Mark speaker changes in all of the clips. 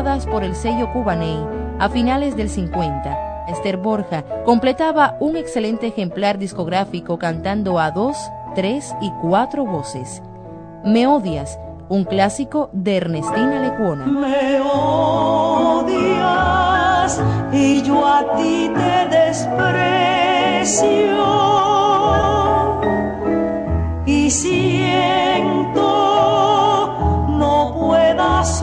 Speaker 1: Por el sello Cubaney a finales del 50. Esther Borja completaba un excelente ejemplar discográfico cantando a dos, tres y cuatro voces. Me odias, un clásico de Ernestina Lecuona.
Speaker 2: Me odias y yo a ti te desprecio. Y siento no puedas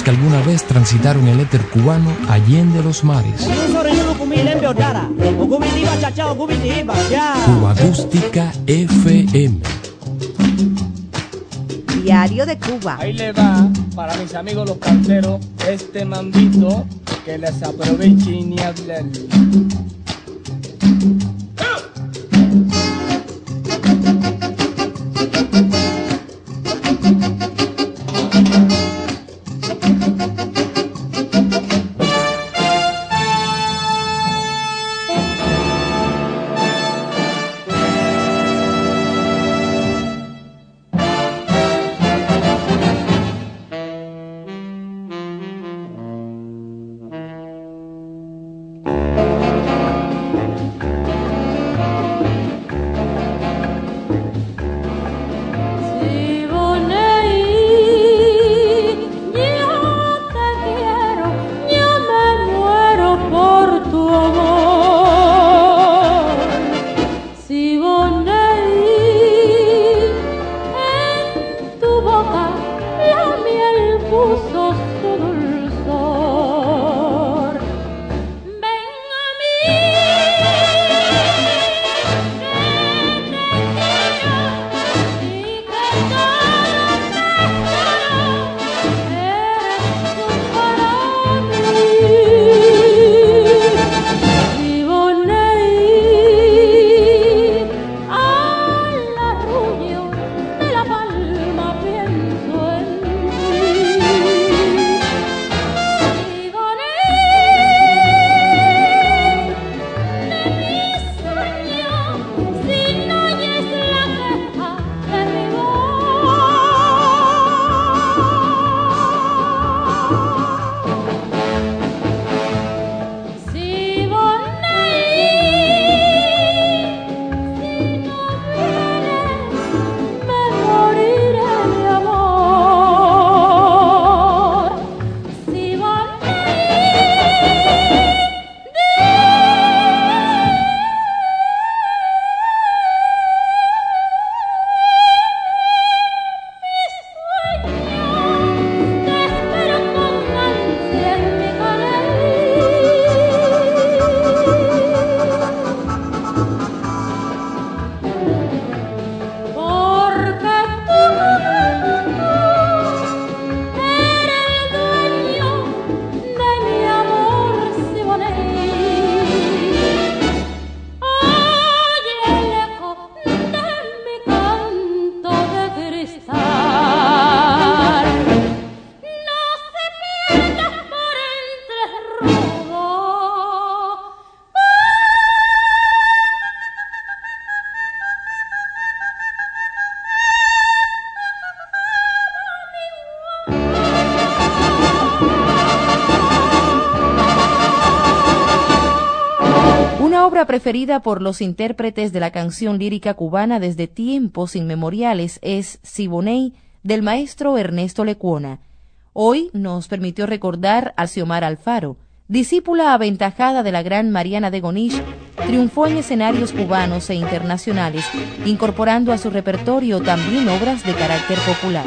Speaker 3: Que
Speaker 2: alguna vez transitaron el éter cubano allende los mares. Cuba Acústica FM.
Speaker 4: Diario de Cuba.
Speaker 5: Ahí le va para mis amigos los canteros este mambito que les aproveche y ni hablar.
Speaker 1: Obra preferida por los intérpretes de la canción lírica cubana desde tiempos inmemoriales es Siboney del maestro Ernesto Lecuona. Hoy nos permitió recordar a Xiomara Alfaro, discípula aventajada de la gran Mariana de Gonish, triunfó en escenarios cubanos e internacionales, incorporando a su repertorio también obras de carácter popular.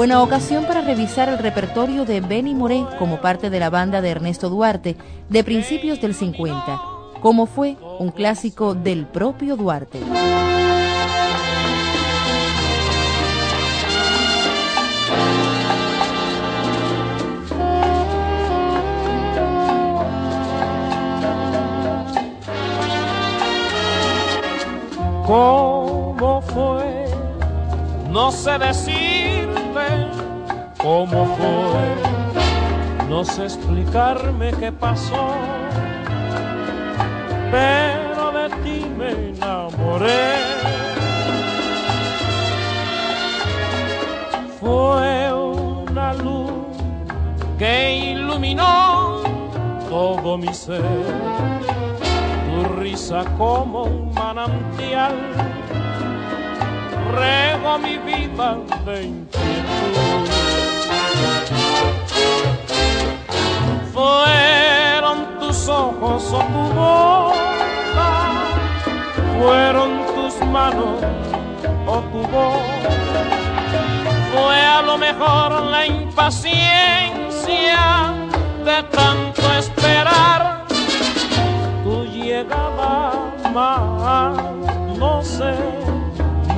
Speaker 1: Buena ocasión para revisar el repertorio de Benny Moré como parte de la banda de Ernesto Duarte de principios del 50, como fue un clásico del propio Duarte.
Speaker 6: ¿Cómo fue? No sé decirte cómo fue. No sé explicarme qué pasó. Pero de ti me enamoré. Fue una luz que iluminó todo mi ser tu risa como un manantial, rego mi vida de inquietud. Fueron tus ojos o tu boca, fueron tus manos o tu voz, fue a lo mejor la impaciencia de tanto esperar tu llegada más. No sé,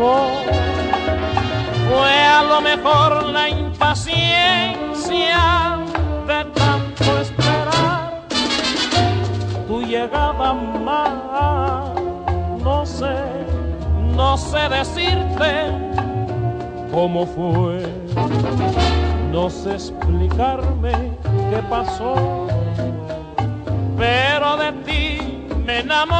Speaker 6: Fue a lo mejor la impaciencia de tanto esperar tu llegada más. No sé, no sé decirte cómo fue. No sé explicarme qué pasó, pero de ti me enamoré.